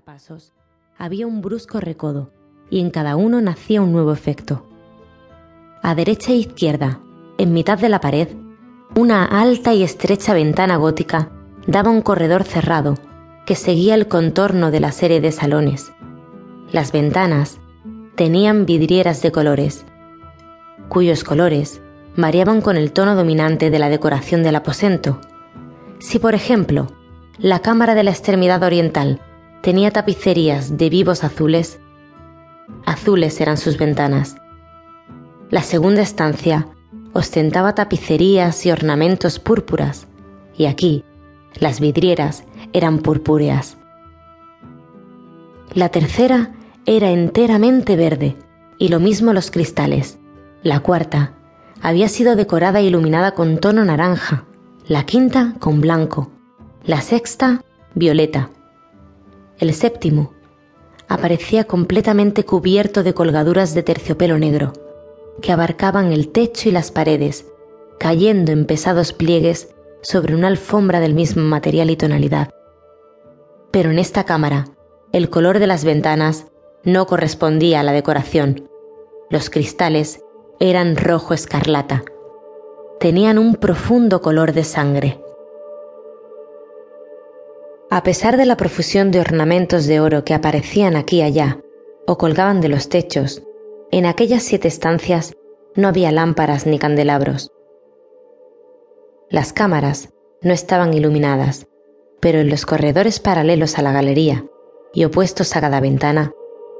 pasos había un brusco recodo y en cada uno nacía un nuevo efecto. A derecha e izquierda, en mitad de la pared, una alta y estrecha ventana gótica daba un corredor cerrado que seguía el contorno de la serie de salones. Las ventanas tenían vidrieras de colores, cuyos colores variaban con el tono dominante de la decoración del aposento. Si, por ejemplo, la cámara de la extremidad oriental tenía tapicerías de vivos azules, azules eran sus ventanas. La segunda estancia ostentaba tapicerías y ornamentos púrpuras, y aquí las vidrieras eran purpúreas. La tercera era enteramente verde, y lo mismo los cristales. La cuarta había sido decorada e iluminada con tono naranja, la quinta con blanco, la sexta violeta. El séptimo aparecía completamente cubierto de colgaduras de terciopelo negro, que abarcaban el techo y las paredes, cayendo en pesados pliegues sobre una alfombra del mismo material y tonalidad. Pero en esta cámara, el color de las ventanas no correspondía a la decoración. Los cristales eran rojo escarlata. Tenían un profundo color de sangre. A pesar de la profusión de ornamentos de oro que aparecían aquí y allá, o colgaban de los techos, en aquellas siete estancias no había lámparas ni candelabros. Las cámaras no estaban iluminadas, pero en los corredores paralelos a la galería y opuestos a cada ventana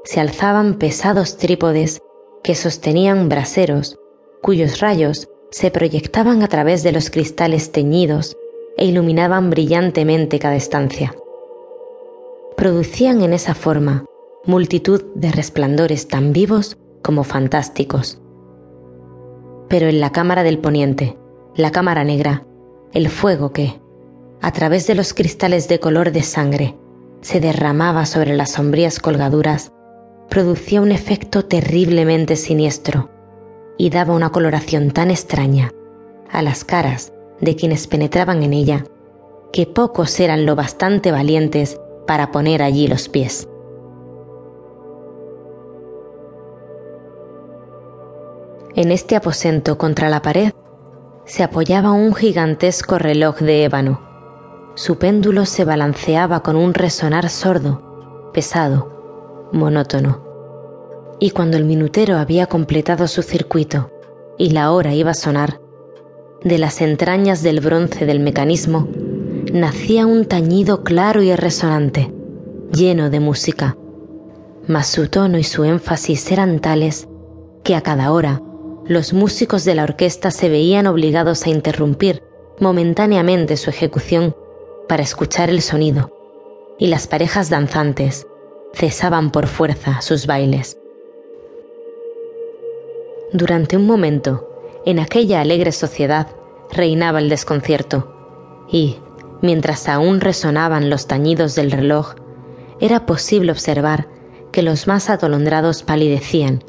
se alzaban pesados trípodes que sostenían braseros cuyos rayos se proyectaban a través de los cristales teñidos e iluminaban brillantemente cada estancia. Producían en esa forma multitud de resplandores tan vivos como fantásticos. Pero en la cámara del poniente, la cámara negra, el fuego que, a través de los cristales de color de sangre, se derramaba sobre las sombrías colgaduras, producía un efecto terriblemente siniestro y daba una coloración tan extraña a las caras de quienes penetraban en ella, que pocos eran lo bastante valientes para poner allí los pies. En este aposento contra la pared se apoyaba un gigantesco reloj de ébano. Su péndulo se balanceaba con un resonar sordo, pesado, monótono. Y cuando el minutero había completado su circuito y la hora iba a sonar, de las entrañas del bronce del mecanismo nacía un tañido claro y resonante, lleno de música, mas su tono y su énfasis eran tales que a cada hora los músicos de la orquesta se veían obligados a interrumpir momentáneamente su ejecución para escuchar el sonido, y las parejas danzantes cesaban por fuerza sus bailes. Durante un momento, en aquella alegre sociedad reinaba el desconcierto, y, mientras aún resonaban los tañidos del reloj, era posible observar que los más atolondrados palidecían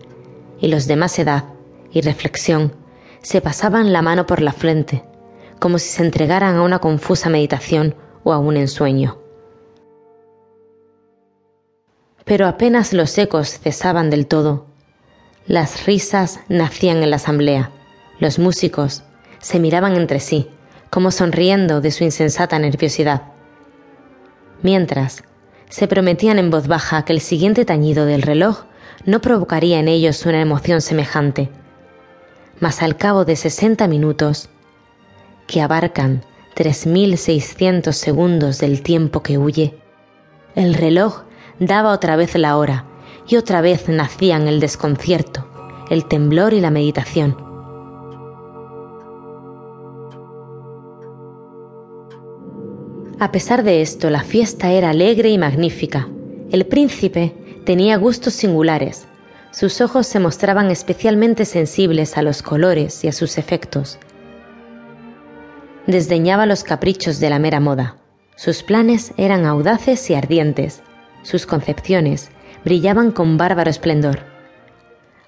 y los de más edad y reflexión se pasaban la mano por la frente, como si se entregaran a una confusa meditación o a un ensueño. Pero apenas los ecos cesaban del todo, las risas nacían en la asamblea, los músicos se miraban entre sí, como sonriendo de su insensata nerviosidad. Mientras, se prometían en voz baja que el siguiente tañido del reloj no provocaría en ellos una emoción semejante. Mas al cabo de sesenta minutos, que abarcan 3.600 segundos del tiempo que huye, el reloj daba otra vez la hora y otra vez nacían el desconcierto, el temblor y la meditación. A pesar de esto, la fiesta era alegre y magnífica. El príncipe tenía gustos singulares. Sus ojos se mostraban especialmente sensibles a los colores y a sus efectos. Desdeñaba los caprichos de la mera moda. Sus planes eran audaces y ardientes. Sus concepciones brillaban con bárbaro esplendor.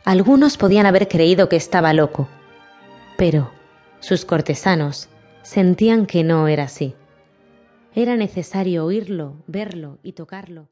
Algunos podían haber creído que estaba loco, pero sus cortesanos sentían que no era así. Era necesario oírlo, verlo y tocarlo